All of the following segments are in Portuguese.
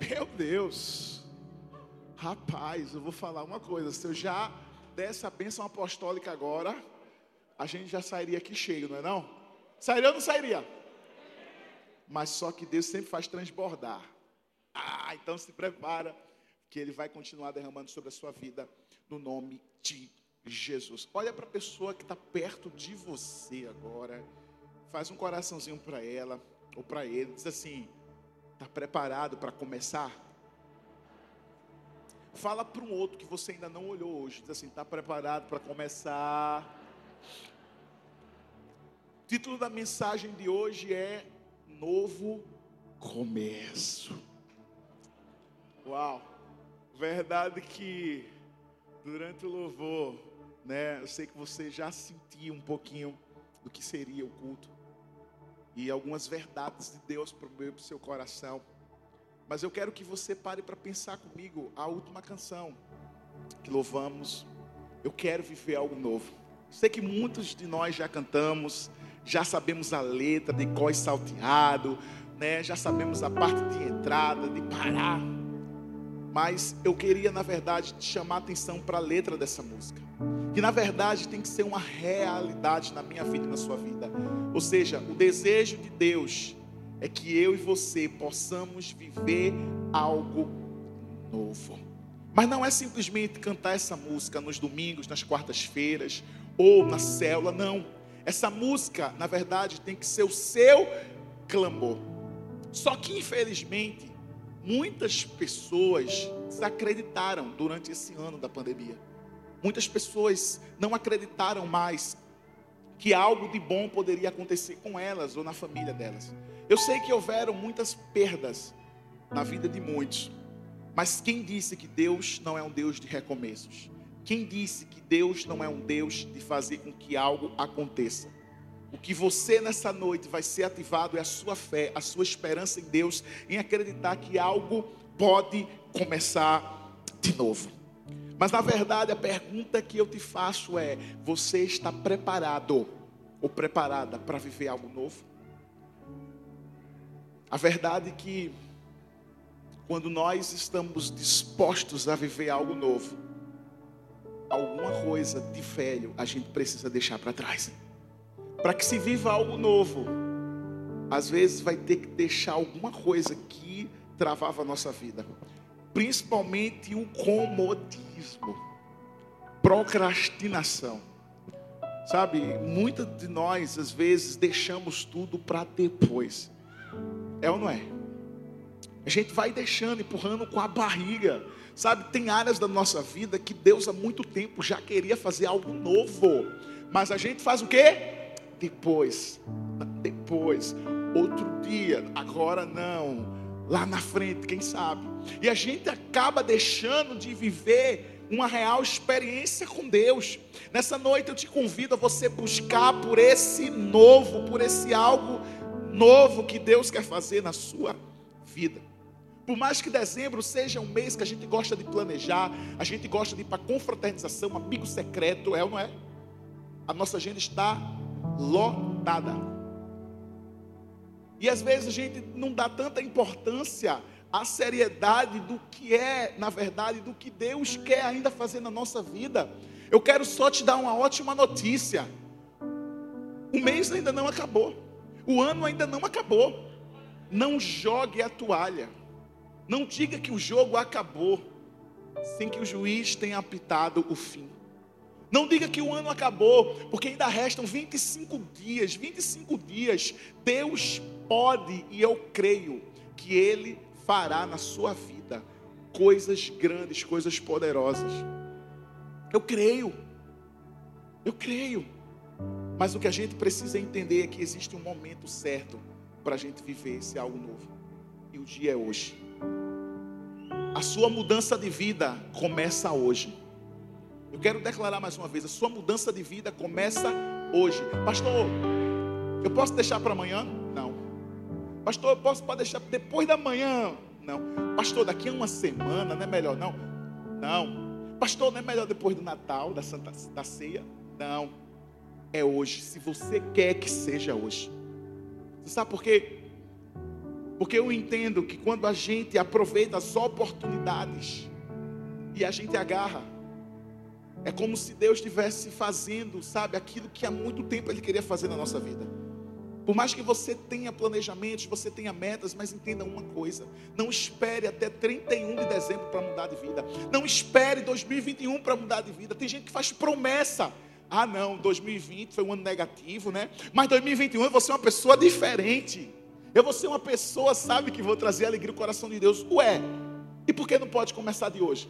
Meu Deus. Rapaz, eu vou falar uma coisa. Se eu já desse a bênção apostólica agora, a gente já sairia aqui cheio, não é não? Sairia ou não sairia? Mas só que Deus sempre faz transbordar. Ah, então se prepara, que Ele vai continuar derramando sobre a sua vida, no nome de Jesus. Olha para a pessoa que está perto de você agora, faz um coraçãozinho para ela, ou para ele, diz assim: está preparado para começar? Fala para um outro que você ainda não olhou hoje, diz assim: está preparado para começar? O título da mensagem de hoje é Novo Começo. Uau! Verdade que durante o louvor, né, eu sei que você já sentiu um pouquinho do que seria o culto e algumas verdades de Deus para o seu coração. Mas eu quero que você pare para pensar comigo a última canção que louvamos. Eu quero viver algo novo. Sei que muitos de nós já cantamos, já sabemos a letra de cós salteado, né? Já sabemos a parte de entrada, de parar. Mas eu queria, na verdade, te chamar a atenção para a letra dessa música. Que na verdade tem que ser uma realidade na minha vida e na sua vida. Ou seja, o desejo de Deus é que eu e você possamos viver algo novo. Mas não é simplesmente cantar essa música nos domingos, nas quartas-feiras ou na célula, não. Essa música, na verdade, tem que ser o seu clamor. Só que, infelizmente, muitas pessoas desacreditaram durante esse ano da pandemia. Muitas pessoas não acreditaram mais que algo de bom poderia acontecer com elas ou na família delas. Eu sei que houveram muitas perdas na vida de muitos, mas quem disse que Deus não é um Deus de recomeços? Quem disse que Deus não é um Deus de fazer com que algo aconteça? O que você nessa noite vai ser ativado é a sua fé, a sua esperança em Deus, em acreditar que algo pode começar de novo. Mas na verdade a pergunta que eu te faço é: você está preparado ou preparada para viver algo novo? A verdade é que quando nós estamos dispostos a viver algo novo, alguma coisa de velho a gente precisa deixar para trás. Para que se viva algo novo, às vezes vai ter que deixar alguma coisa que travava a nossa vida, principalmente o comodismo, procrastinação. Sabe, muitas de nós às vezes deixamos tudo para depois. É ou não é? A gente vai deixando, empurrando com a barriga. Sabe, tem áreas da nossa vida que Deus há muito tempo já queria fazer algo novo. Mas a gente faz o quê? Depois. Depois. Outro dia. Agora não. Lá na frente, quem sabe? E a gente acaba deixando de viver uma real experiência com Deus. Nessa noite eu te convido a você buscar por esse novo, por esse algo novo que Deus quer fazer na sua vida. Por mais que dezembro seja um mês que a gente gosta de planejar, a gente gosta de ir para confraternização, amigo secreto, é ou não é? A nossa agenda está lotada. E às vezes a gente não dá tanta importância à seriedade do que é, na verdade, do que Deus quer ainda fazer na nossa vida. Eu quero só te dar uma ótima notícia. O mês ainda não acabou. O ano ainda não acabou. Não jogue a toalha. Não diga que o jogo acabou sem que o juiz tenha apitado o fim. Não diga que o ano acabou, porque ainda restam 25 dias. 25 dias, Deus pode e eu creio que Ele fará na sua vida coisas grandes, coisas poderosas. Eu creio, eu creio. Mas o que a gente precisa entender é que existe um momento certo para a gente viver esse algo novo. E o dia é hoje. A sua mudança de vida começa hoje. Eu quero declarar mais uma vez: a sua mudança de vida começa hoje. Pastor, eu posso deixar para amanhã? Pastor, eu posso pode deixar depois da manhã? Não. Pastor, daqui a uma semana não é melhor? Não. Não. Pastor, não é melhor depois do Natal, da Santa da Ceia? Não. É hoje. Se você quer que seja hoje. Você sabe por quê? Porque eu entendo que quando a gente aproveita as oportunidades e a gente agarra, é como se Deus estivesse fazendo, sabe, aquilo que há muito tempo Ele queria fazer na nossa vida. Por mais que você tenha planejamentos, você tenha metas, mas entenda uma coisa: não espere até 31 de dezembro para mudar de vida. Não espere 2021 para mudar de vida. Tem gente que faz promessa. Ah, não, 2020 foi um ano negativo, né? Mas 2021 eu vou ser uma pessoa diferente. Eu vou ser uma pessoa, sabe, que vou trazer alegria ao coração de Deus. Ué, e por que não pode começar de hoje?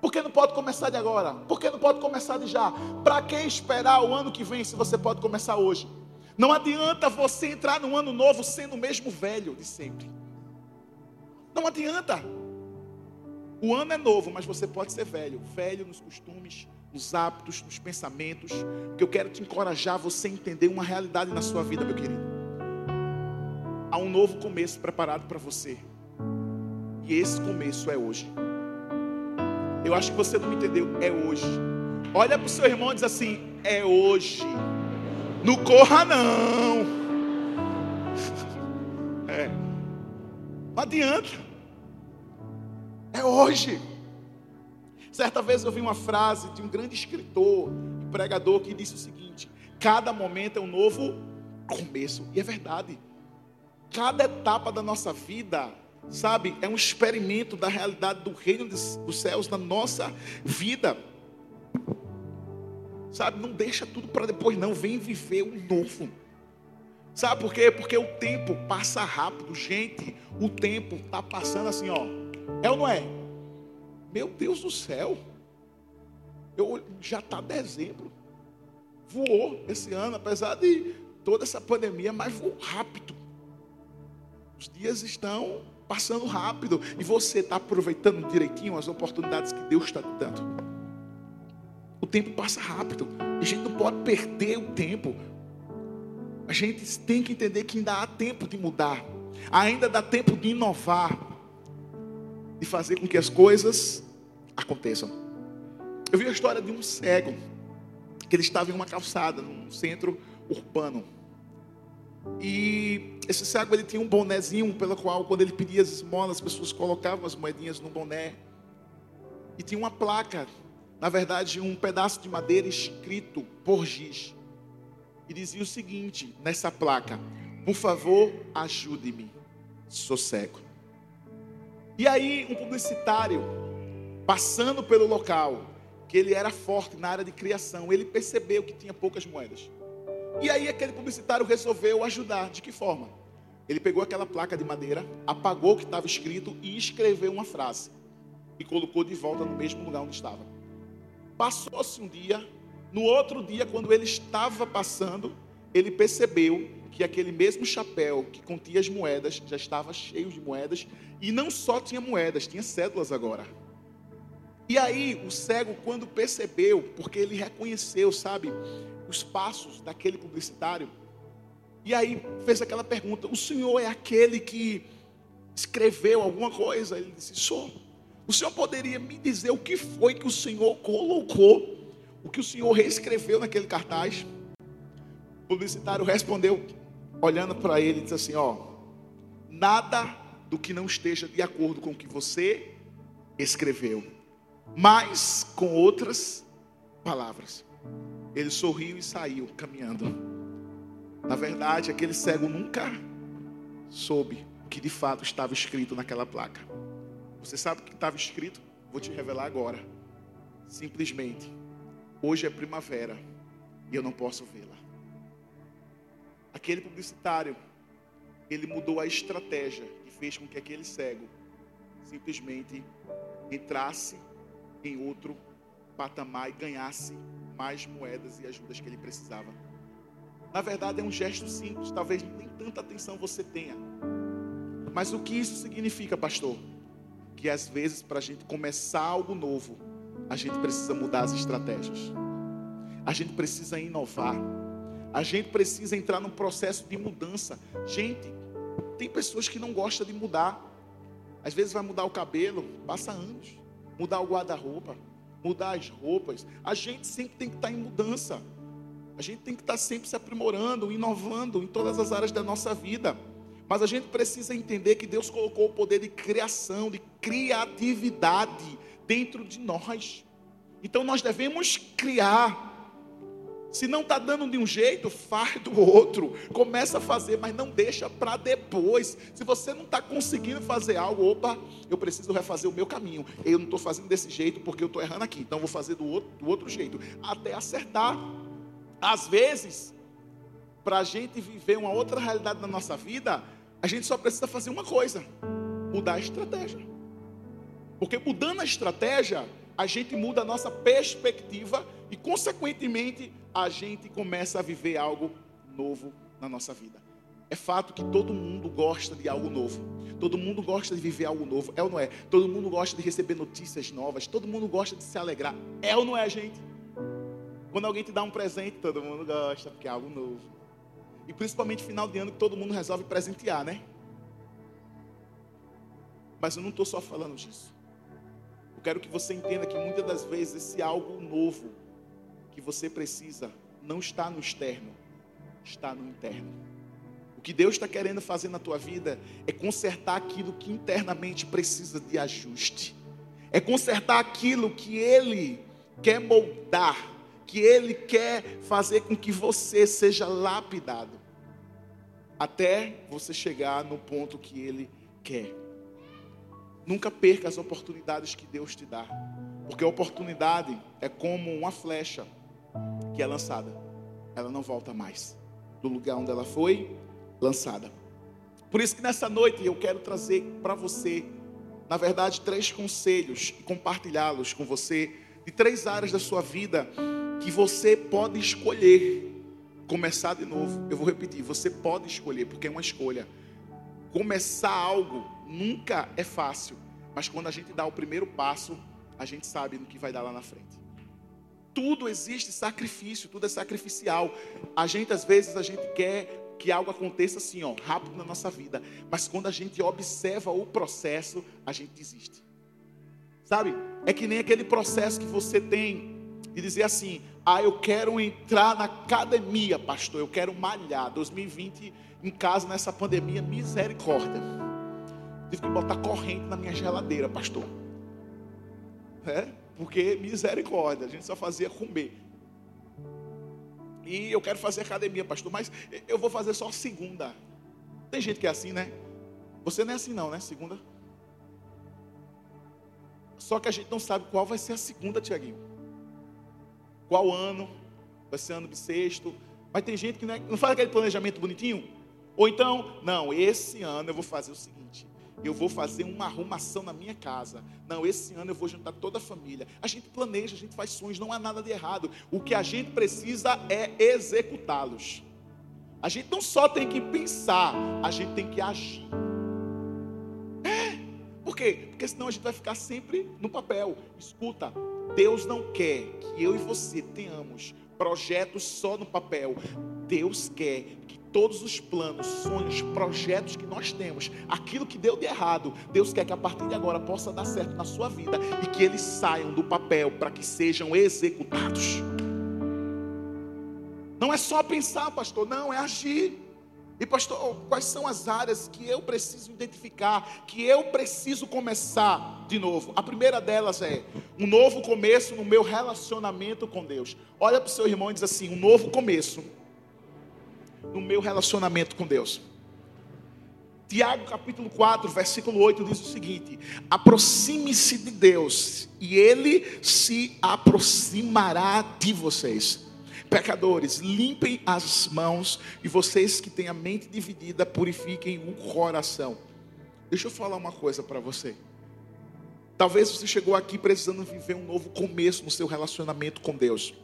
Por que não pode começar de agora? Por que não pode começar de já? Para que esperar o ano que vem se você pode começar hoje? Não adianta você entrar no ano novo sendo o mesmo velho de sempre. Não adianta. O ano é novo, mas você pode ser velho. Velho nos costumes, nos hábitos, nos pensamentos. Porque eu quero te encorajar a você entender uma realidade na sua vida, meu querido. Há um novo começo preparado para você. E esse começo é hoje. Eu acho que você não me entendeu. É hoje. Olha para o seu irmão e diz assim: é hoje. Não corra não. É. Não adianta. É hoje. Certa vez eu vi uma frase de um grande escritor e pregador que disse o seguinte: cada momento é um novo começo. E é verdade. Cada etapa da nossa vida, sabe, é um experimento da realidade do reino dos céus na nossa vida. Sabe, não deixa tudo para depois, não. Vem viver o novo. Sabe por quê? Porque o tempo passa rápido. Gente, o tempo está passando assim, ó. É ou não é? Meu Deus do céu. Eu, já está dezembro. Voou esse ano, apesar de toda essa pandemia, mas voou rápido. Os dias estão passando rápido. E você está aproveitando direitinho as oportunidades que Deus está te dando. Tempo passa rápido. A gente não pode perder o tempo. A gente tem que entender que ainda há tempo de mudar. Ainda dá tempo de inovar. De fazer com que as coisas aconteçam. Eu vi a história de um cego. Que ele estava em uma calçada, num centro urbano. E esse cego ele tinha um bonezinho pelo qual, quando ele pedia as esmolas, as pessoas colocavam as moedinhas no boné. E tinha uma placa na verdade, um pedaço de madeira escrito por giz. E dizia o seguinte nessa placa: Por favor, ajude-me, sou cego. E aí, um publicitário, passando pelo local, que ele era forte na área de criação, ele percebeu que tinha poucas moedas. E aí, aquele publicitário resolveu ajudar. De que forma? Ele pegou aquela placa de madeira, apagou o que estava escrito e escreveu uma frase. E colocou de volta no mesmo lugar onde estava. Passou-se um dia, no outro dia, quando ele estava passando, ele percebeu que aquele mesmo chapéu que continha as moedas já estava cheio de moedas e não só tinha moedas, tinha cédulas agora. E aí o cego, quando percebeu, porque ele reconheceu, sabe, os passos daquele publicitário, e aí fez aquela pergunta: O senhor é aquele que escreveu alguma coisa? Ele disse: Sou. O senhor poderia me dizer o que foi que o senhor colocou, o que o senhor reescreveu naquele cartaz? O publicitário respondeu, olhando para ele, disse assim: Ó, nada do que não esteja de acordo com o que você escreveu, mas com outras palavras. Ele sorriu e saiu caminhando. Na verdade, aquele cego nunca soube o que de fato estava escrito naquela placa. Você sabe o que estava escrito? Vou te revelar agora. Simplesmente, hoje é primavera e eu não posso vê-la. Aquele publicitário, ele mudou a estratégia e fez com que aquele cego simplesmente entrasse em outro patamar e ganhasse mais moedas e ajudas que ele precisava. Na verdade, é um gesto simples, talvez nem tanta atenção você tenha. Mas o que isso significa, pastor? Que às vezes para a gente começar algo novo, a gente precisa mudar as estratégias. A gente precisa inovar. A gente precisa entrar num processo de mudança. Gente, tem pessoas que não gostam de mudar. Às vezes vai mudar o cabelo, passa anos. Mudar o guarda-roupa, mudar as roupas. A gente sempre tem que estar em mudança. A gente tem que estar sempre se aprimorando, inovando em todas as áreas da nossa vida. Mas a gente precisa entender que Deus colocou o poder de criação, de criatividade dentro de nós. Então nós devemos criar. Se não está dando de um jeito, faz do outro. Começa a fazer, mas não deixa para depois. Se você não está conseguindo fazer algo, opa, eu preciso refazer o meu caminho. Eu não estou fazendo desse jeito porque eu estou errando aqui. Então vou fazer do outro, do outro jeito. Até acertar. Às vezes, para a gente viver uma outra realidade na nossa vida, a gente só precisa fazer uma coisa: mudar a estratégia. Porque mudando a estratégia, a gente muda a nossa perspectiva e, consequentemente, a gente começa a viver algo novo na nossa vida. É fato que todo mundo gosta de algo novo. Todo mundo gosta de viver algo novo. É ou não é? Todo mundo gosta de receber notícias novas. Todo mundo gosta de se alegrar. É ou não é, gente? Quando alguém te dá um presente, todo mundo gosta, porque é algo novo. E principalmente final de ano que todo mundo resolve presentear, né? Mas eu não estou só falando disso. Eu quero que você entenda que muitas das vezes esse algo novo que você precisa não está no externo, está no interno. O que Deus está querendo fazer na tua vida é consertar aquilo que internamente precisa de ajuste. É consertar aquilo que Ele quer moldar que Ele quer fazer com que você seja lapidado, até você chegar no ponto que Ele quer. Nunca perca as oportunidades que Deus te dá, porque a oportunidade é como uma flecha que é lançada, ela não volta mais do lugar onde ela foi lançada. Por isso que nessa noite eu quero trazer para você, na verdade, três conselhos e compartilhá-los com você de três áreas da sua vida que você pode escolher começar de novo. Eu vou repetir, você pode escolher, porque é uma escolha. Começar algo nunca é fácil, mas quando a gente dá o primeiro passo, a gente sabe no que vai dar lá na frente. Tudo existe sacrifício, tudo é sacrificial. A gente às vezes a gente quer que algo aconteça assim, ó, rápido na nossa vida, mas quando a gente observa o processo, a gente desiste. Sabe? É que nem aquele processo que você tem de dizer assim: ah, eu quero entrar na academia, pastor, eu quero malhar. 2020 em casa nessa pandemia, misericórdia. Tive que botar corrente na minha geladeira, pastor. É? Porque misericórdia, a gente só fazia comer. E eu quero fazer academia, pastor, mas eu vou fazer só segunda. Tem gente que é assim, né? Você não é assim não, né? Segunda. Só que a gente não sabe qual vai ser a segunda, Tiaguinho. Qual ano? Vai ser ano bissexto. Mas tem gente que não, é, não faz aquele planejamento bonitinho. Ou então, não, esse ano eu vou fazer o seguinte: eu vou fazer uma arrumação na minha casa. Não, esse ano eu vou juntar toda a família. A gente planeja, a gente faz sonhos, não há nada de errado. O que a gente precisa é executá-los. A gente não só tem que pensar, a gente tem que agir. Quê? Porque senão a gente vai ficar sempre no papel. Escuta, Deus não quer que eu e você tenhamos projetos só no papel. Deus quer que todos os planos, sonhos, projetos que nós temos, aquilo que deu de errado, Deus quer que a partir de agora possa dar certo na sua vida e que eles saiam do papel para que sejam executados. Não é só pensar, pastor, não, é agir. E pastor, quais são as áreas que eu preciso identificar, que eu preciso começar de novo? A primeira delas é um novo começo no meu relacionamento com Deus. Olha para o seu irmão e diz assim: um novo começo no meu relacionamento com Deus. Tiago capítulo 4, versículo 8 diz o seguinte: aproxime-se de Deus, e Ele se aproximará de vocês. Pecadores, limpem as mãos e vocês que têm a mente dividida, purifiquem o coração. Deixa eu falar uma coisa para você. Talvez você chegou aqui precisando viver um novo começo no seu relacionamento com Deus.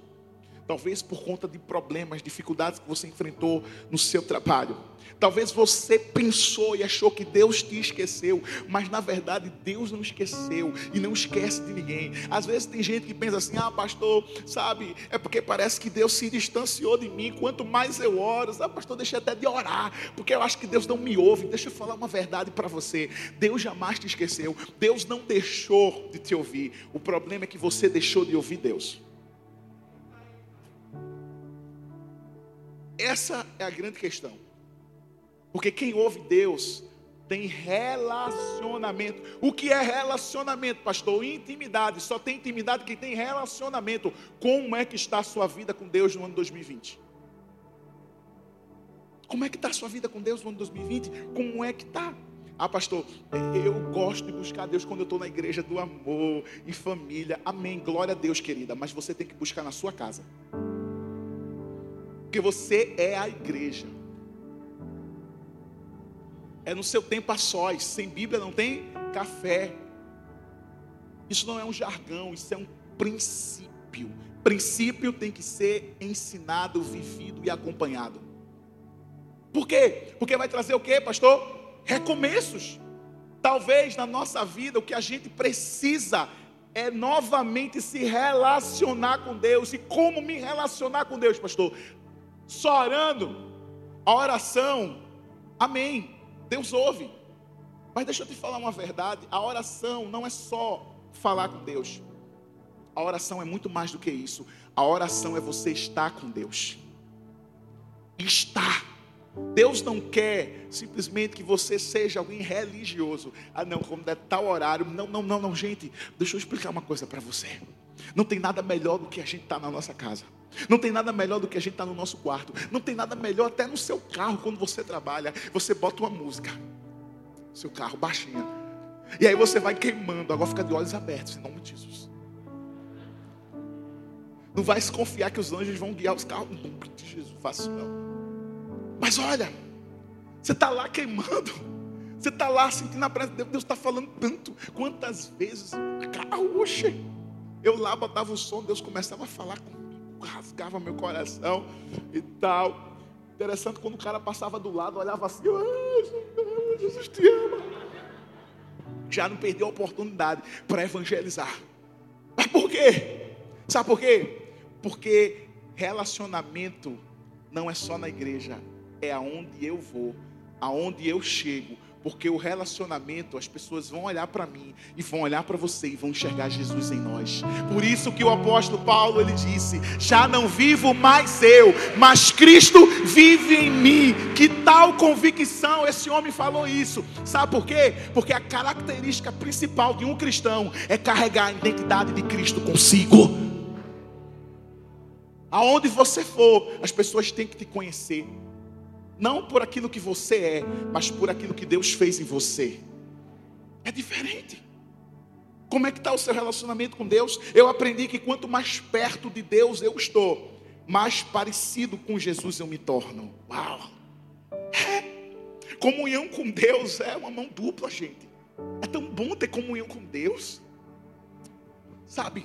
Talvez por conta de problemas, dificuldades que você enfrentou no seu trabalho. Talvez você pensou e achou que Deus te esqueceu, mas na verdade Deus não esqueceu e não esquece de ninguém. Às vezes tem gente que pensa assim: ah, pastor, sabe, é porque parece que Deus se distanciou de mim. Quanto mais eu oro, ah, pastor, deixei até de orar, porque eu acho que Deus não me ouve. Deixa eu falar uma verdade para você: Deus jamais te esqueceu, Deus não deixou de te ouvir. O problema é que você deixou de ouvir Deus. Essa é a grande questão. Porque quem ouve Deus tem relacionamento. O que é relacionamento, pastor? Intimidade. Só tem intimidade quem tem relacionamento. Como é que está a sua vida com Deus no ano 2020? Como é que está a sua vida com Deus no ano 2020? Como é que está? Ah, pastor, eu gosto de buscar Deus quando eu estou na igreja do amor e família. Amém. Glória a Deus, querida. Mas você tem que buscar na sua casa. Porque você é a igreja. É no seu tempo a sós. Sem Bíblia não tem café. Isso não é um jargão, isso é um princípio. Princípio tem que ser ensinado, vivido e acompanhado. Por quê? Porque vai trazer o quê, pastor? Recomeços. Talvez na nossa vida o que a gente precisa é novamente se relacionar com Deus. E como me relacionar com Deus, pastor? Só orando, a oração, amém. Deus ouve. Mas deixa eu te falar uma verdade: a oração não é só falar com Deus. A oração é muito mais do que isso. A oração é você estar com Deus. Estar. Deus não quer simplesmente que você seja alguém religioso. Ah, não, como é tal horário. Não, não, não, não, gente. Deixa eu explicar uma coisa para você. Não tem nada melhor do que a gente estar tá na nossa casa. Não tem nada melhor do que a gente estar tá no nosso quarto. Não tem nada melhor até no seu carro quando você trabalha. Você bota uma música. Seu carro baixinha. E aí você vai queimando. Agora fica de olhos abertos, em nome de Jesus. Não vai se confiar que os anjos vão guiar os carros. Em nome de Jesus, faça não. Mas olha, você está lá queimando. Você está lá sentindo a presença de Deus. Deus está falando tanto. Quantas vezes, carro, oxe. Eu lá botava o som, Deus começava a falar comigo rasgava meu coração e tal. Interessante quando o cara passava do lado, olhava assim, ah, Jesus te ama. Já não perdeu a oportunidade para evangelizar. Mas por quê? Sabe por quê? Porque relacionamento não é só na igreja, é aonde eu vou, aonde eu chego, porque o relacionamento, as pessoas vão olhar para mim e vão olhar para você e vão enxergar Jesus em nós. Por isso que o apóstolo Paulo ele disse: "Já não vivo mais eu, mas Cristo vive em mim". Que tal convicção esse homem falou isso? Sabe por quê? Porque a característica principal de um cristão é carregar a identidade de Cristo consigo. Aonde você for, as pessoas têm que te conhecer não por aquilo que você é, mas por aquilo que Deus fez em você. É diferente. Como é que está o seu relacionamento com Deus? Eu aprendi que quanto mais perto de Deus eu estou, mais parecido com Jesus eu me torno. Uau! É. Comunhão com Deus é uma mão dupla, gente. É tão bom ter comunhão com Deus. Sabe?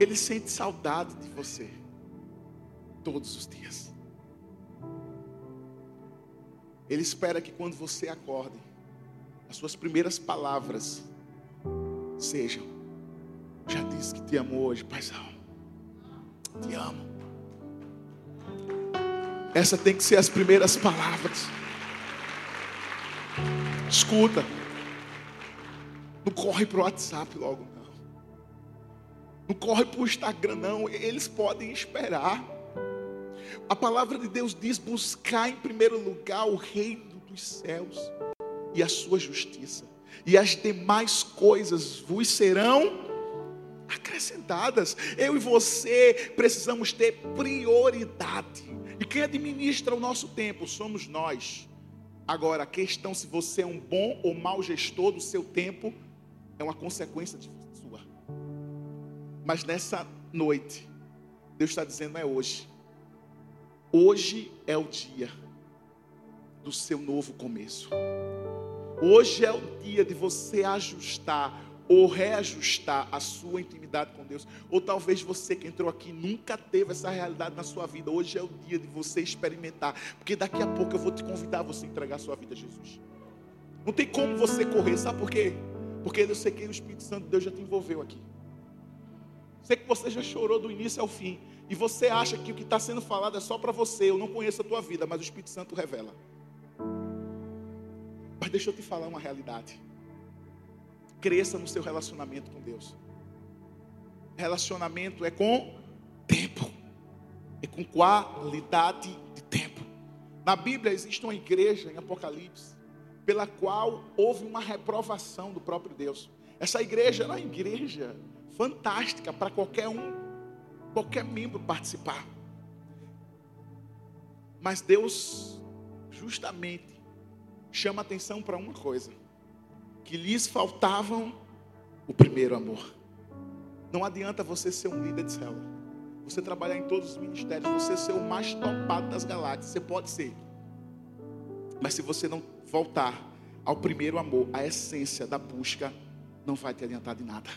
Ele sente saudade de você todos os dias. Ele espera que quando você acorde, as suas primeiras palavras sejam: Já disse que te amo hoje, paizão. Te amo. Essa tem que ser as primeiras palavras. Escuta. Não corre para o WhatsApp logo, não. Não corre para o Instagram, não. Eles podem esperar. A palavra de Deus diz: buscar em primeiro lugar o reino dos céus e a sua justiça, e as demais coisas vos serão acrescentadas. Eu e você precisamos ter prioridade. E quem administra o nosso tempo somos nós. Agora, a questão se você é um bom ou mau gestor do seu tempo é uma consequência de sua. Mas nessa noite, Deus está dizendo é hoje. Hoje é o dia do seu novo começo. Hoje é o dia de você ajustar ou reajustar a sua intimidade com Deus. Ou talvez você que entrou aqui nunca teve essa realidade na sua vida. Hoje é o dia de você experimentar, porque daqui a pouco eu vou te convidar a você entregar a sua vida a Jesus. Não tem como você correr, sabe por quê? Porque eu sei que o Espírito Santo de Deus já te envolveu aqui. Sei que você já chorou do início ao fim. E você acha que o que está sendo falado é só para você. Eu não conheço a tua vida, mas o Espírito Santo revela. Mas deixa eu te falar uma realidade. Cresça no seu relacionamento com Deus. Relacionamento é com tempo, é com qualidade de tempo. Na Bíblia existe uma igreja em Apocalipse, pela qual houve uma reprovação do próprio Deus. Essa igreja era uma igreja fantástica para qualquer um, qualquer membro participar. Mas Deus, justamente, chama atenção para uma coisa: que lhes faltavam o primeiro amor. Não adianta você ser um líder de célula, você trabalhar em todos os ministérios, você ser o mais topado das galáxias, você pode ser. Mas se você não voltar ao primeiro amor, à essência da busca, não vai te adiantar de nada.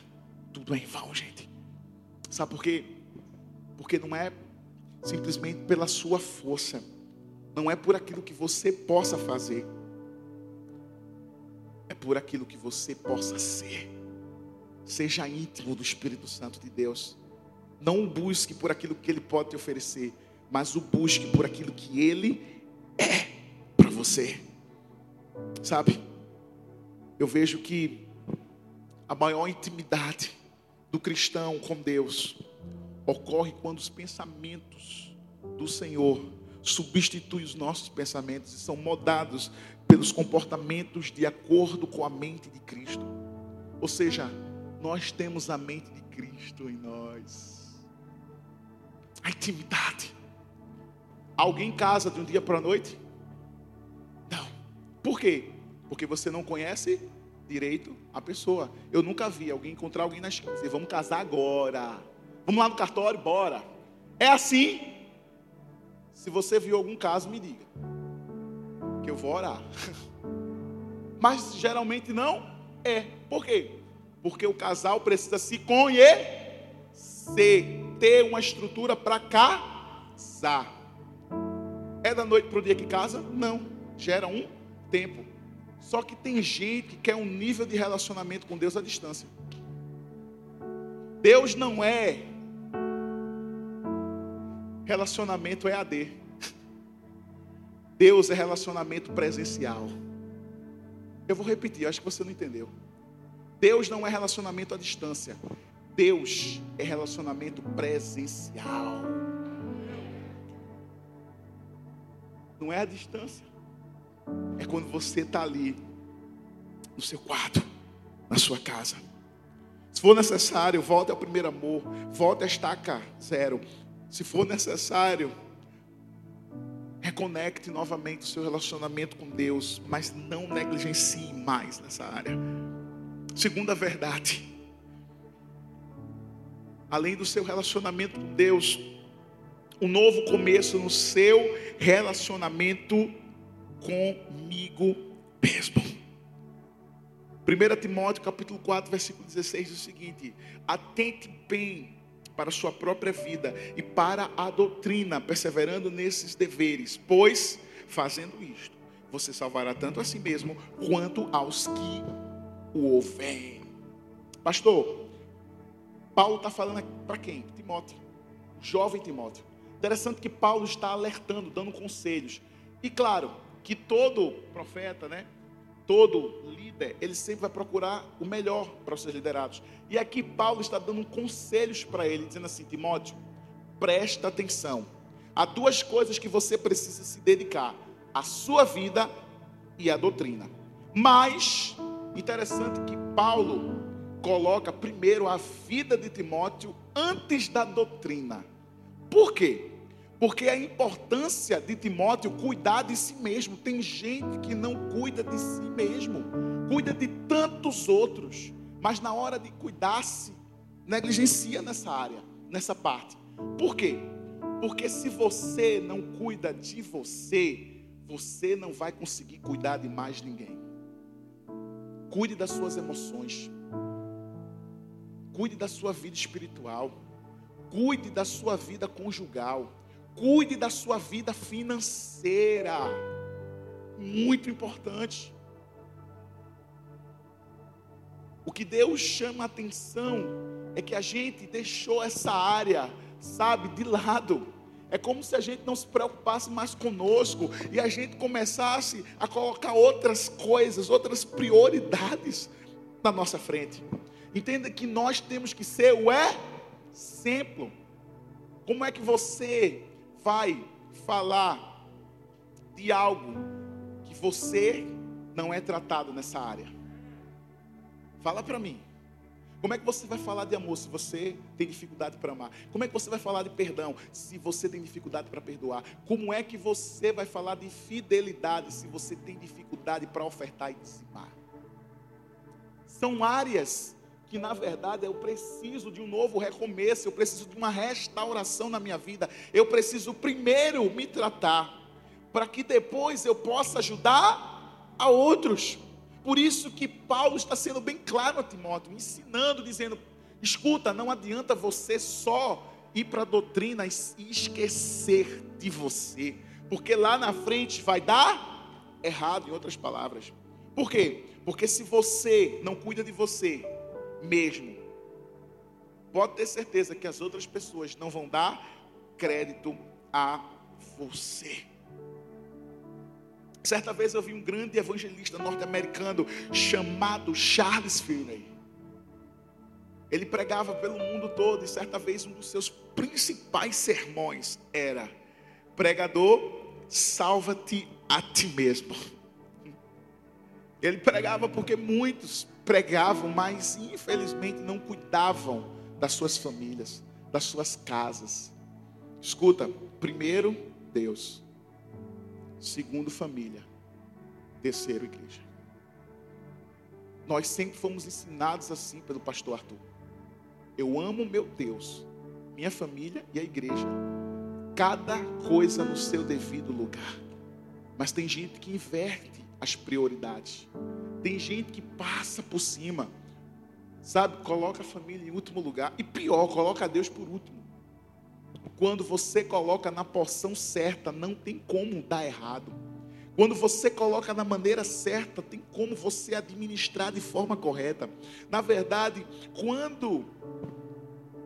Tudo é em vão, gente. Sabe por quê? Porque não é simplesmente pela sua força, não é por aquilo que você possa fazer, é por aquilo que você possa ser. Seja íntimo do Espírito Santo de Deus. Não o busque por aquilo que ele pode te oferecer, mas o busque por aquilo que ele é para você. Sabe? Eu vejo que a maior intimidade do cristão com Deus ocorre quando os pensamentos do Senhor substituem os nossos pensamentos e são modados pelos comportamentos de acordo com a mente de Cristo. Ou seja, nós temos a mente de Cristo em nós. A intimidade. Alguém casa de um dia para a noite? Não. Por quê? Porque você não conhece direito a pessoa. Eu nunca vi alguém encontrar alguém na esquina e dizer, vamos casar agora. Vamos lá no cartório, bora. É assim. Se você viu algum caso, me diga. Que eu vou orar. Mas geralmente não é. Por quê? Porque o casal precisa se conhecer, ter uma estrutura para casar. É da noite para o dia que casa? Não. Gera um tempo. Só que tem gente que quer um nível de relacionamento com Deus à distância. Deus não é relacionamento EAD. Deus é relacionamento presencial. Eu vou repetir, acho que você não entendeu. Deus não é relacionamento à distância. Deus é relacionamento presencial. Não é a distância é quando você está ali, no seu quarto, na sua casa. Se for necessário, volte ao primeiro amor, volte a estaca zero. Se for necessário, reconecte novamente o seu relacionamento com Deus, mas não negligencie mais nessa área. Segunda verdade, além do seu relacionamento com Deus, um novo começo no seu relacionamento comigo mesmo. 1 Timóteo capítulo 4, versículo 16 diz o seguinte: Atente bem para a sua própria vida e para a doutrina, perseverando nesses deveres, pois, fazendo isto, você salvará tanto a si mesmo quanto aos que o ouvem. Pastor, Paulo está falando para quem? Timóteo, jovem Timóteo. Interessante que Paulo está alertando, dando conselhos. E claro, que todo profeta, né? Todo líder, ele sempre vai procurar o melhor para os seus liderados. E aqui Paulo está dando conselhos para ele, dizendo assim: Timóteo, presta atenção. Há duas coisas que você precisa se dedicar: a sua vida e a doutrina. Mas, interessante que Paulo coloca primeiro a vida de Timóteo antes da doutrina. Por quê? Porque a importância de Timóteo cuidar de si mesmo. Tem gente que não cuida de si mesmo, cuida de tantos outros, mas na hora de cuidar-se, negligencia nessa área, nessa parte. Por quê? Porque se você não cuida de você, você não vai conseguir cuidar de mais ninguém. Cuide das suas emoções. Cuide da sua vida espiritual. Cuide da sua vida conjugal. Cuide da sua vida financeira. Muito importante. O que Deus chama a atenção é que a gente deixou essa área, sabe, de lado. É como se a gente não se preocupasse mais conosco e a gente começasse a colocar outras coisas, outras prioridades na nossa frente. Entenda que nós temos que ser o exemplo. Como é que você vai falar de algo que você não é tratado nessa área? Fala para mim. Como é que você vai falar de amor se você tem dificuldade para amar? Como é que você vai falar de perdão se você tem dificuldade para perdoar? Como é que você vai falar de fidelidade se você tem dificuldade para ofertar e dizimar? São áreas que na verdade eu preciso de um novo recomeço, eu preciso de uma restauração na minha vida. Eu preciso primeiro me tratar para que depois eu possa ajudar a outros. Por isso que Paulo está sendo bem claro a Timóteo, ensinando, dizendo: escuta, não adianta você só ir para a doutrina e esquecer de você, porque lá na frente vai dar errado, em outras palavras. Por quê? Porque se você não cuida de você mesmo, pode ter certeza que as outras pessoas não vão dar crédito a você. Certa vez eu vi um grande evangelista norte-americano chamado Charles Finney. Ele pregava pelo mundo todo e certa vez um dos seus principais sermões era: Pregador, salva-te a ti mesmo. Ele pregava porque muitos pregavam, mas infelizmente não cuidavam das suas famílias, das suas casas. Escuta, primeiro Deus, Segundo, família. Terceiro, igreja. Nós sempre fomos ensinados assim pelo pastor Arthur. Eu amo meu Deus, minha família e a igreja. Cada coisa no seu devido lugar. Mas tem gente que inverte as prioridades. Tem gente que passa por cima. Sabe, coloca a família em último lugar. E pior, coloca Deus por último. Quando você coloca na porção certa, não tem como dar errado. Quando você coloca na maneira certa, tem como você administrar de forma correta. Na verdade, quando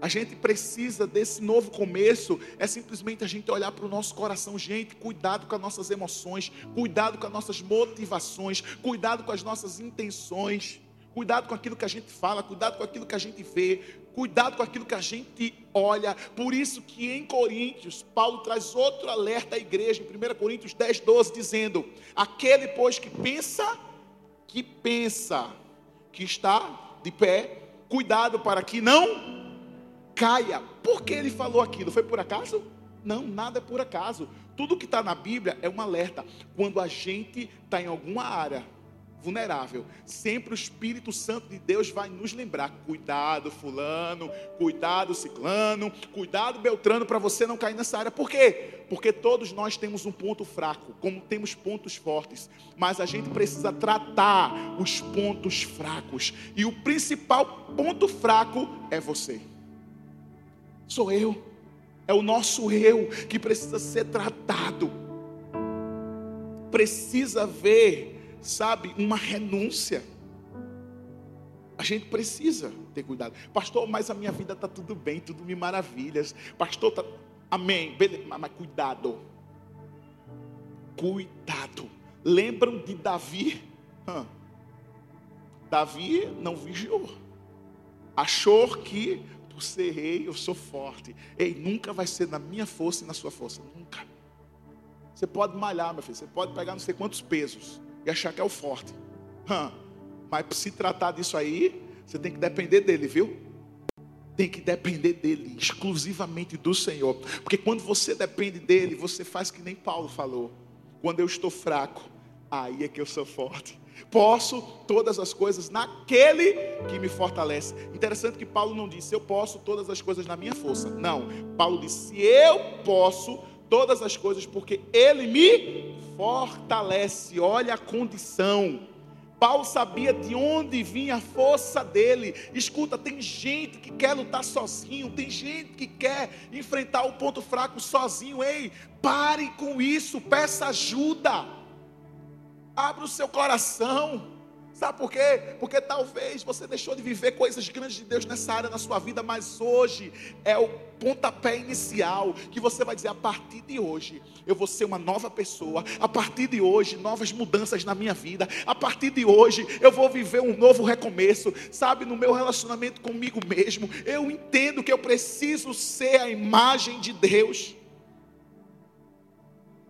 a gente precisa desse novo começo, é simplesmente a gente olhar para o nosso coração, gente, cuidado com as nossas emoções, cuidado com as nossas motivações, cuidado com as nossas intenções, cuidado com aquilo que a gente fala, cuidado com aquilo que a gente vê, Cuidado com aquilo que a gente olha. Por isso que em Coríntios, Paulo traz outro alerta à igreja, em 1 Coríntios 10, 12, dizendo: Aquele, pois, que pensa, que pensa, que está de pé, cuidado para que não caia. Por que ele falou aquilo? Foi por acaso? Não, nada é por acaso. Tudo que está na Bíblia é um alerta. Quando a gente está em alguma área vulnerável. Sempre o Espírito Santo de Deus vai nos lembrar: cuidado, Fulano, cuidado, Ciclano, cuidado, Beltrano, para você não cair nessa área. Por quê? Porque todos nós temos um ponto fraco, como temos pontos fortes, mas a gente precisa tratar os pontos fracos, e o principal ponto fraco é você, sou eu, é o nosso eu que precisa ser tratado. Precisa ver sabe, uma renúncia. A gente precisa ter cuidado. Pastor, mas a minha vida está tudo bem, tudo me maravilhas. Pastor, tá... amém. Beleza. Mas cuidado. Cuidado. Lembram de Davi? Hã. Davi não vigiou. Achou que por ser rei eu sou forte. Ei, nunca vai ser na minha força e na sua força. Nunca. Você pode malhar, meu filho. Você pode pegar não sei quantos pesos e achar que é o forte. Mas se tratar disso aí, você tem que depender dele, viu? Tem que depender dele, exclusivamente do Senhor. Porque quando você depende dele, você faz que nem Paulo falou. Quando eu estou fraco, aí é que eu sou forte. Posso todas as coisas naquele que me fortalece. Interessante que Paulo não disse, eu posso todas as coisas na minha força. Não, Paulo disse, eu posso todas as coisas porque ele me fortalece. Olha a condição. Paulo sabia de onde vinha a força dele. Escuta, tem gente que quer lutar sozinho, tem gente que quer enfrentar o ponto fraco sozinho. Ei, pare com isso, peça ajuda. Abra o seu coração. Sabe por quê? Porque talvez você deixou de viver coisas grandes de Deus nessa área na sua vida, mas hoje é o pontapé inicial que você vai dizer: a partir de hoje eu vou ser uma nova pessoa, a partir de hoje, novas mudanças na minha vida, a partir de hoje eu vou viver um novo recomeço, sabe, no meu relacionamento comigo mesmo. Eu entendo que eu preciso ser a imagem de Deus,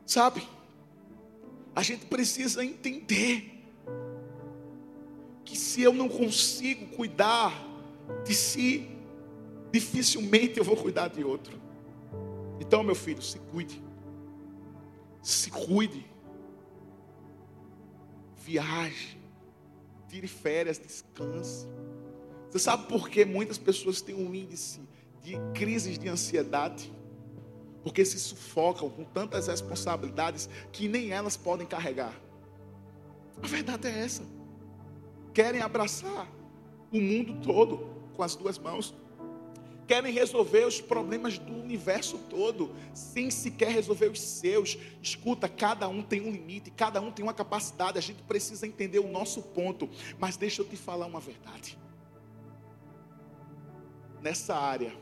sabe? A gente precisa entender que se eu não consigo cuidar de si, dificilmente eu vou cuidar de outro. Então, meu filho, se cuide. Se cuide. Viaje. Tire férias, descanse. Você sabe por que muitas pessoas têm um índice de crises de ansiedade? Porque se sufocam com tantas responsabilidades que nem elas podem carregar. A verdade é essa. Querem abraçar o mundo todo com as duas mãos. Querem resolver os problemas do universo todo, sem sequer resolver os seus. Escuta, cada um tem um limite, cada um tem uma capacidade. A gente precisa entender o nosso ponto. Mas deixa eu te falar uma verdade. Nessa área,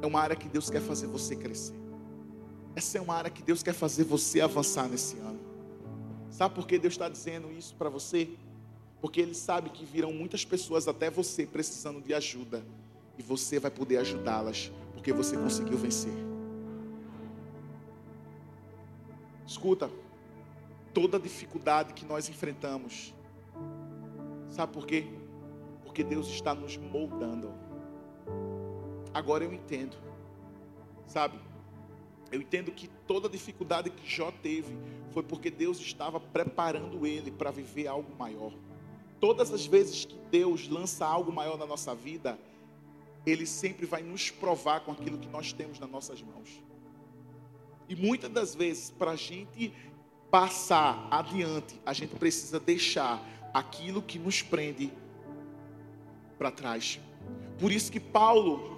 é uma área que Deus quer fazer você crescer. Essa é uma área que Deus quer fazer você avançar nesse ano. Sabe por que Deus está dizendo isso para você? Porque Ele sabe que virão muitas pessoas até você precisando de ajuda. E você vai poder ajudá-las, porque você conseguiu vencer. Escuta, toda dificuldade que nós enfrentamos, sabe por quê? Porque Deus está nos moldando. Agora eu entendo, sabe? Eu entendo que toda dificuldade que Jó teve foi porque Deus estava preparando ele para viver algo maior. Todas as vezes que Deus lança algo maior na nossa vida, Ele sempre vai nos provar com aquilo que nós temos nas nossas mãos. E muitas das vezes, para a gente passar adiante, a gente precisa deixar aquilo que nos prende para trás. Por isso que Paulo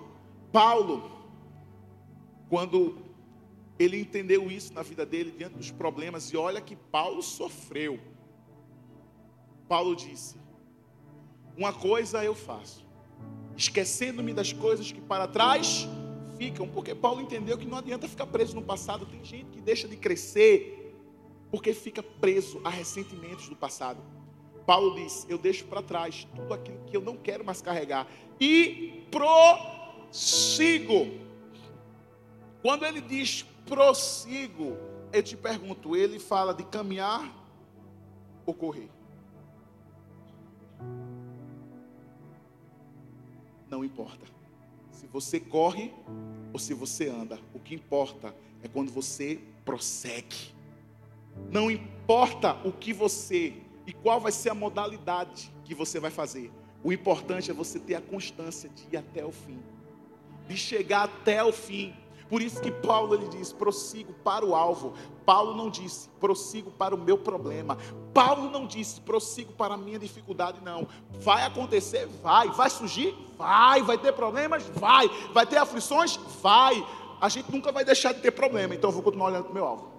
Paulo, quando ele entendeu isso na vida dele, diante dos problemas, e olha que Paulo sofreu. Paulo disse: Uma coisa eu faço, esquecendo-me das coisas que para trás ficam, porque Paulo entendeu que não adianta ficar preso no passado. Tem gente que deixa de crescer porque fica preso a ressentimentos do passado. Paulo diz: Eu deixo para trás tudo aquilo que eu não quero mais carregar e pro sigo. Quando ele diz prossigo, eu te pergunto, ele fala de caminhar ou correr? Não importa. Se você corre ou se você anda, o que importa é quando você prossegue. Não importa o que você e qual vai ser a modalidade que você vai fazer. O importante é você ter a constância de ir até o fim de chegar até o fim. Por isso que Paulo ele diz: prossigo para o alvo. Paulo não disse prossigo para o meu problema. Paulo não disse prossigo para a minha dificuldade, não. Vai acontecer? Vai. Vai surgir? Vai. Vai ter problemas? Vai. Vai ter aflições? Vai. A gente nunca vai deixar de ter problema, então eu vou continuar olhando para o meu alvo.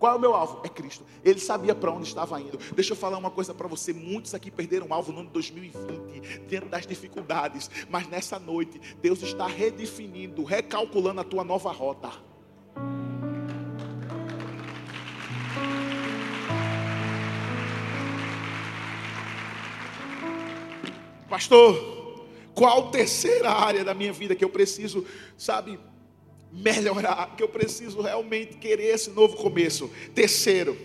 Qual é o meu alvo? É Cristo. Ele sabia para onde estava indo. Deixa eu falar uma coisa para você. Muitos aqui perderam o alvo no ano 2020, dentro das dificuldades. Mas nessa noite, Deus está redefinindo, recalculando a tua nova rota. Pastor, qual terceira área da minha vida que eu preciso, sabe, melhorar, que eu preciso realmente querer esse novo começo. Terceiro,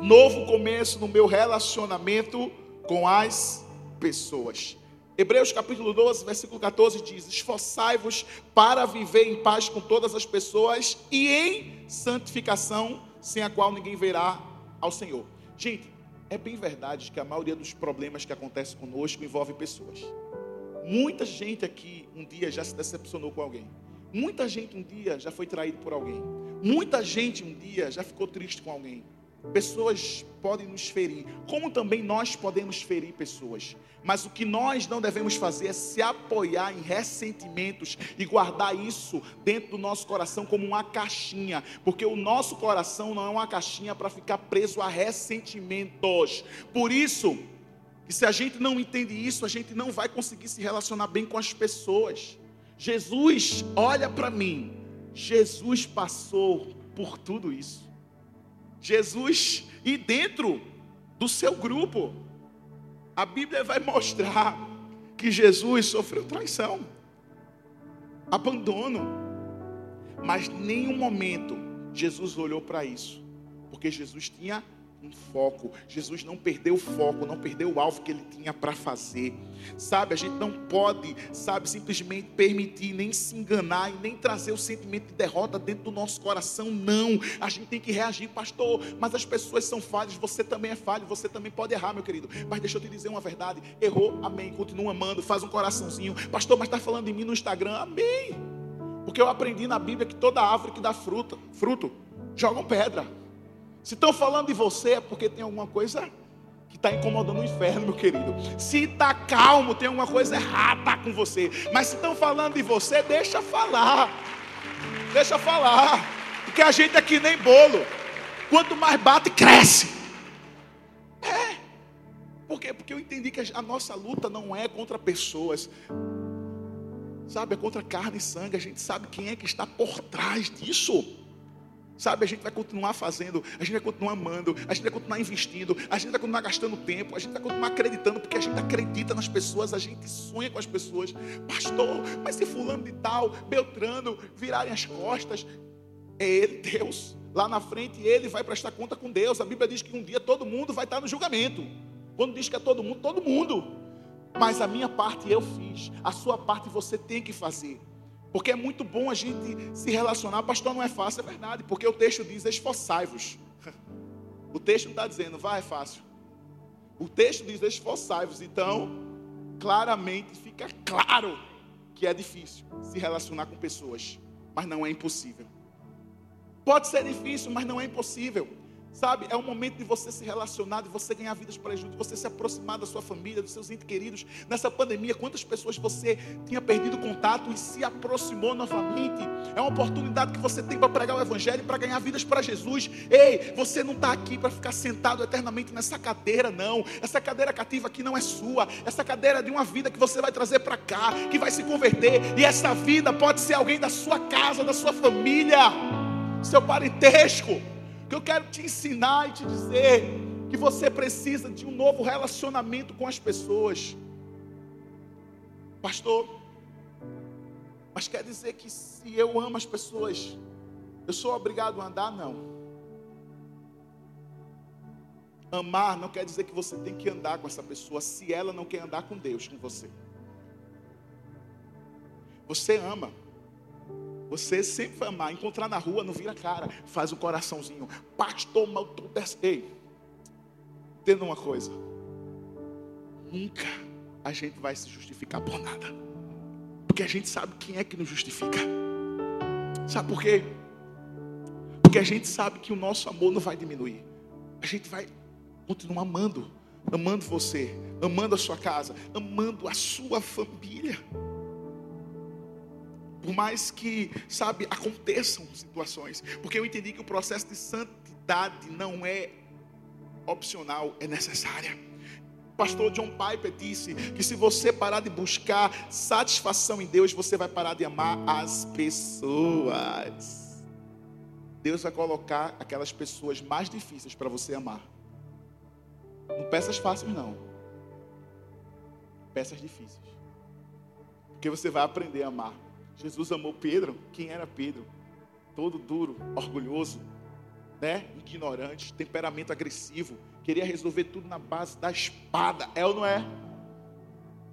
novo começo no meu relacionamento com as pessoas. Hebreus capítulo 12, versículo 14 diz: Esforçai-vos para viver em paz com todas as pessoas e em santificação, sem a qual ninguém verá ao Senhor. Gente, é bem verdade que a maioria dos problemas que acontecem conosco envolve pessoas. Muita gente aqui um dia já se decepcionou com alguém. Muita gente um dia já foi traído por alguém. Muita gente um dia já ficou triste com alguém. Pessoas podem nos ferir, como também nós podemos ferir pessoas. Mas o que nós não devemos fazer é se apoiar em ressentimentos e guardar isso dentro do nosso coração como uma caixinha, porque o nosso coração não é uma caixinha para ficar preso a ressentimentos. Por isso, que se a gente não entende isso, a gente não vai conseguir se relacionar bem com as pessoas. Jesus, olha para mim. Jesus passou por tudo isso. Jesus, e dentro do seu grupo, a Bíblia vai mostrar que Jesus sofreu traição, abandono, mas nenhum momento Jesus olhou para isso Porque Jesus tinha um foco. Jesus não perdeu o foco, não perdeu o alvo que ele tinha para fazer. Sabe, a gente não pode, sabe, simplesmente permitir nem se enganar e nem trazer o sentimento de derrota dentro do nosso coração, não. A gente tem que reagir, pastor, mas as pessoas são falhas, você também é falho, você também pode errar, meu querido. Mas deixa eu te dizer uma verdade, errou, amém, continua amando, faz um coraçãozinho. Pastor, mas está falando de mim no Instagram, amém. Porque eu aprendi na Bíblia que toda árvore que dá fruta, fruto, jogam pedra. Se estão falando de você é porque tem alguma coisa que está incomodando o inferno, meu querido. Se está calmo, tem alguma coisa errada com você. Mas se estão falando de você, deixa falar. Deixa falar. Porque a gente é que nem bolo. Quanto mais bate, cresce. É. Por quê? Porque eu entendi que a nossa luta não é contra pessoas. Sabe, é contra carne e sangue. A gente sabe quem é que está por trás disso. Sabe, a gente vai continuar fazendo, a gente vai continuar amando, a gente vai continuar investindo, a gente vai continuar gastando tempo, a gente vai continuar acreditando, porque a gente acredita nas pessoas, a gente sonha com as pessoas. Pastor, mas se fulano de tal, Beltrano, virarem as costas, é ele, Deus. Lá na frente ele vai prestar conta com Deus. A Bíblia diz que um dia todo mundo vai estar no julgamento. Quando diz que é todo mundo, todo mundo. Mas a minha parte eu fiz, a sua parte você tem que fazer. Porque é muito bom a gente se relacionar. Pastor, não é fácil, é verdade. Porque o texto diz: esforçai-vos. O texto não está dizendo, vai, é fácil. O texto diz: esforçai-vos. Então, claramente fica claro que é difícil se relacionar com pessoas. Mas não é impossível. Pode ser difícil, mas não é impossível. Sabe, é o momento de você se relacionar, de você ganhar vidas para Jesus, de você se aproximar da sua família, dos seus entes queridos. Nessa pandemia, quantas pessoas você tinha perdido contato e se aproximou novamente? É uma oportunidade que você tem para pregar o Evangelho, para ganhar vidas para Jesus. Ei, você não está aqui para ficar sentado eternamente nessa cadeira, não. Essa cadeira cativa aqui não é sua. Essa cadeira é de uma vida que você vai trazer para cá, que vai se converter. E essa vida pode ser alguém da sua casa, da sua família, seu parentesco que eu quero te ensinar e te dizer que você precisa de um novo relacionamento com as pessoas. Pastor, mas quer dizer que se eu amo as pessoas, eu sou obrigado a andar? Não. Amar não quer dizer que você tem que andar com essa pessoa se ela não quer andar com Deus, com você. Você ama. Você sempre vai amar. Encontrar na rua, não vira cara. Faz um coraçãozinho. Pastor, mal tu. Ei, entenda uma coisa. Nunca a gente vai se justificar por nada. Porque a gente sabe quem é que nos justifica. Sabe por quê? Porque a gente sabe que o nosso amor não vai diminuir. A gente vai continuar amando. Amando você, amando a sua casa, amando a sua família. Por mais que, sabe, aconteçam situações. Porque eu entendi que o processo de santidade não é opcional, é necessária. pastor John Piper disse que se você parar de buscar satisfação em Deus, você vai parar de amar as pessoas. Deus vai colocar aquelas pessoas mais difíceis para você amar. Não peças fáceis, não. Peças difíceis. Porque você vai aprender a amar. Jesus amou Pedro. Quem era Pedro? Todo duro, orgulhoso, né? Ignorante, temperamento agressivo, queria resolver tudo na base da espada. É ou não é?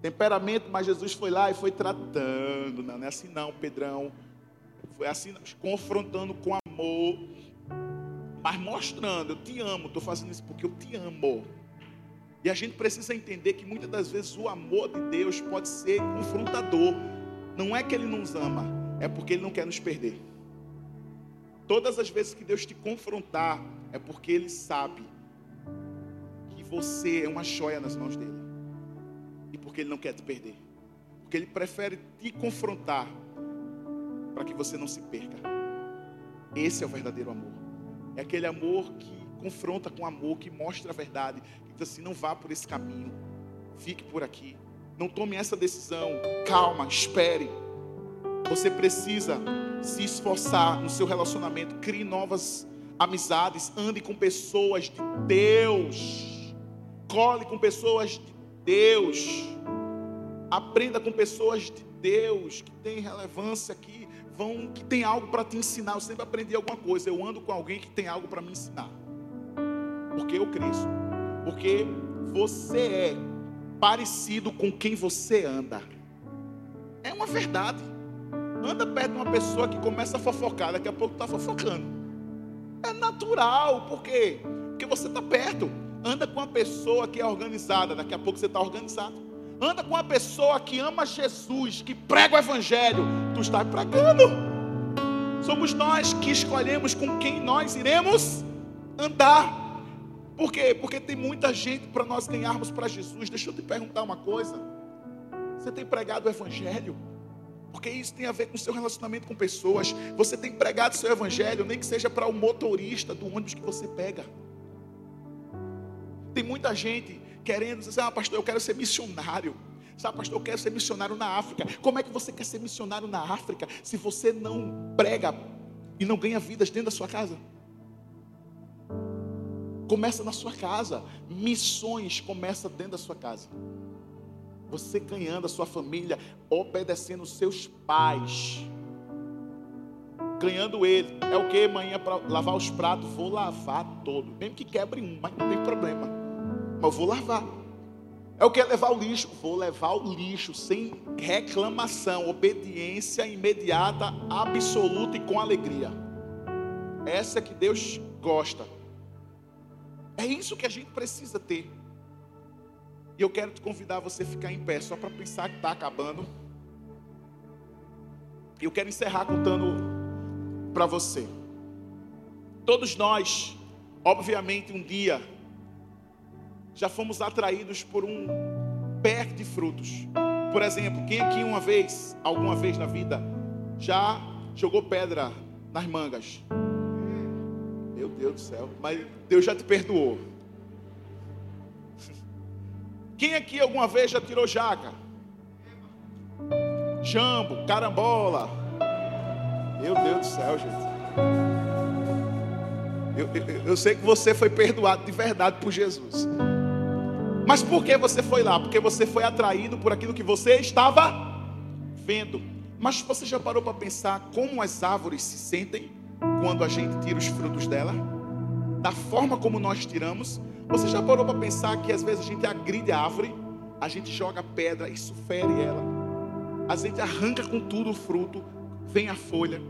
Temperamento, mas Jesus foi lá e foi tratando. Não, não é assim não, Pedrão. Foi assim, confrontando com amor, mas mostrando, eu te amo, estou fazendo isso porque eu te amo. E a gente precisa entender que muitas das vezes o amor de Deus pode ser confrontador. Não é que Ele nos ama, é porque Ele não quer nos perder. Todas as vezes que Deus te confrontar, é porque Ele sabe que você é uma joia nas mãos dele. E porque Ele não quer te perder. Porque Ele prefere te confrontar para que você não se perca. Esse é o verdadeiro amor. É aquele amor que confronta com amor, que mostra a verdade, que diz assim: não vá por esse caminho, fique por aqui. Não tome essa decisão. Calma, espere. Você precisa se esforçar no seu relacionamento. Crie novas amizades. Ande com pessoas de Deus. Cole com pessoas de Deus. Aprenda com pessoas de Deus que têm relevância aqui, vão que tem algo para te ensinar. Eu sempre aprendi alguma coisa. Eu ando com alguém que tem algo para me ensinar. Porque eu cresço. Porque você é parecido com quem você anda. É uma verdade. Anda perto de uma pessoa que começa a fofocar, daqui a pouco está fofocando. É natural, por quê? Porque você está perto. Anda com uma pessoa que é organizada, daqui a pouco você está organizado. Anda com uma pessoa que ama Jesus, que prega o Evangelho, tu está pregando. Somos nós que escolhemos com quem nós iremos andar. Por quê? Porque tem muita gente para nós ganharmos para Jesus. Deixa eu te perguntar uma coisa. Você tem pregado o Evangelho? Porque isso tem a ver com seu relacionamento com pessoas. Você tem pregado o seu evangelho, nem que seja para o motorista do ônibus que você pega. Tem muita gente querendo dizer, ah, pastor, eu quero ser missionário. Sabe, pastor, eu quero ser missionário na África. Como é que você quer ser missionário na África se você não prega e não ganha vidas dentro da sua casa? Começa na sua casa. Missões começa dentro da sua casa. Você ganhando a sua família, obedecendo os seus pais. Ganhando ele. É o que, manhã, para lavar os pratos? Vou lavar todo. Mesmo que quebre um, mas não tem problema. Mas eu vou lavar. É o que? Levar o lixo. Vou levar o lixo sem reclamação. Obediência imediata, absoluta e com alegria. Essa é que Deus gosta. É isso que a gente precisa ter. E eu quero te convidar a você ficar em pé, só para pensar que está acabando. E eu quero encerrar contando para você. Todos nós, obviamente, um dia já fomos atraídos por um pé de frutos. Por exemplo, quem aqui uma vez, alguma vez na vida, já jogou pedra nas mangas? Deus do céu, mas Deus já te perdoou. Quem aqui alguma vez já tirou jaca? Jambo, carambola. Meu Deus do céu, gente. Eu, eu, eu, sei que você foi perdoado de verdade por Jesus. Mas por que você foi lá? Porque você foi atraído por aquilo que você estava vendo. Mas você já parou para pensar como as árvores se sentem quando a gente tira os frutos dela? Da forma como nós tiramos? Você já parou para pensar que às vezes a gente agride a árvore, a gente joga pedra, isso fere ela. A gente arranca com tudo o fruto, vem a folha.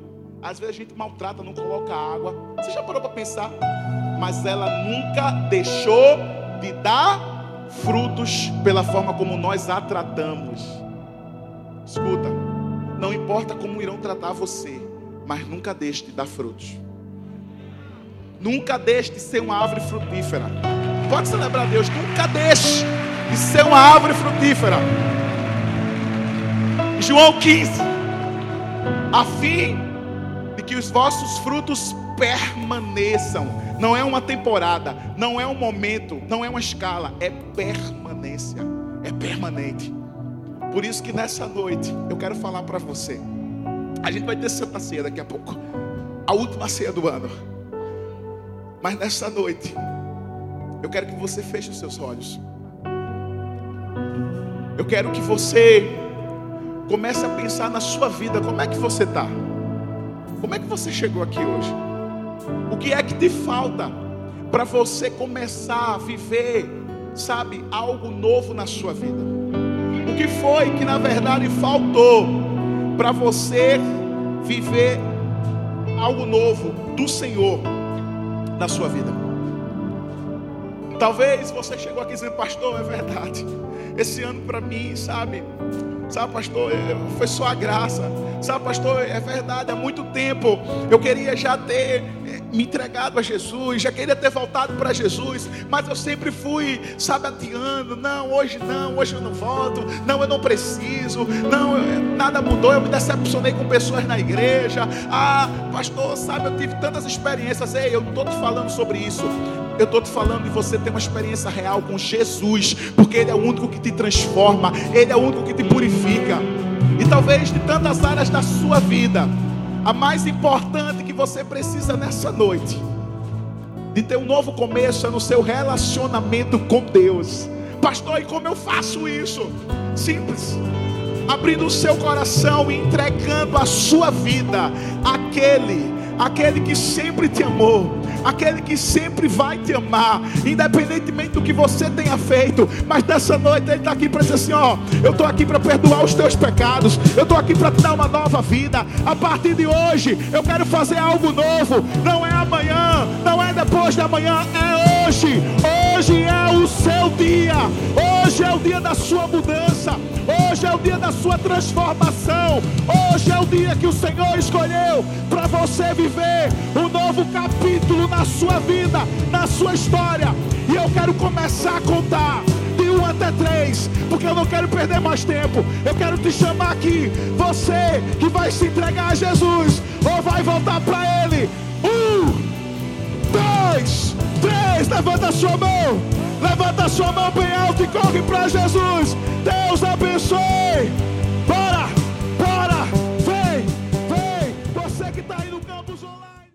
Às vezes a gente maltrata, não coloca água. Você já parou para pensar? Mas ela nunca deixou de dar frutos pela forma como nós a tratamos. Escuta, não importa como irão tratar você, mas nunca deixe de dar frutos. Nunca deixe de ser uma árvore frutífera. Pode celebrar Deus. Nunca deixe de ser uma árvore frutífera. João 15. A fim de que os vossos frutos permaneçam. Não é uma temporada, não é um momento, não é uma escala, é permanência, é permanente. Por isso que nessa noite eu quero falar para você. A gente vai ter Santa Ceia daqui a pouco, a última ceia do ano. Mas nessa noite, eu quero que você feche os seus olhos. Eu quero que você comece a pensar na sua vida, como é que você está? Como é que você chegou aqui hoje? O que é que te falta para você começar a viver, sabe, algo novo na sua vida? O que foi que na verdade faltou para você viver algo novo do Senhor na sua vida? Talvez você chegou aqui dizendo, pastor, é verdade. Esse ano para mim, sabe? Sabe, pastor, é, foi só a graça. Sabe, pastor, é verdade, há muito tempo eu queria já ter é, me entregado a Jesus, já queria ter voltado para Jesus, mas eu sempre fui, sabe, adiando. Não, hoje não, hoje eu não volto. Não, eu não preciso. Não, nada mudou. Eu me decepcionei com pessoas na igreja. Ah, pastor, sabe, eu tive tantas experiências. Ei, eu estou te falando sobre isso. Eu estou te falando de você ter uma experiência real com Jesus, porque Ele é o único que te transforma, Ele é o único que te purifica. E talvez de tantas áreas da sua vida, a mais importante que você precisa nessa noite, de ter um novo começo, é no seu relacionamento com Deus. Pastor, e como eu faço isso? Simples. Abrindo o seu coração e entregando a sua vida àquele aquele que sempre te amou, aquele que sempre vai te amar, independentemente do que você tenha feito. Mas nessa noite Ele está aqui para dizer assim: Ó, eu estou aqui para perdoar os teus pecados, eu estou aqui para te dar uma nova vida. A partir de hoje, eu quero fazer algo novo. Não é amanhã, não é depois de amanhã, é hoje. Hoje é o seu dia, hoje é o dia da sua mudança, hoje é o dia da sua transformação, hoje é o dia que o Senhor escolheu para você viver um novo capítulo na sua vida, na sua história. E eu quero começar a contar de um até três, porque eu não quero perder mais tempo. Eu quero te chamar aqui, você que vai se entregar a Jesus ou vai voltar para Ele. Um, dois, três. Levanta a sua mão, levanta a sua mão bem alto e corre para Jesus. Deus abençoe.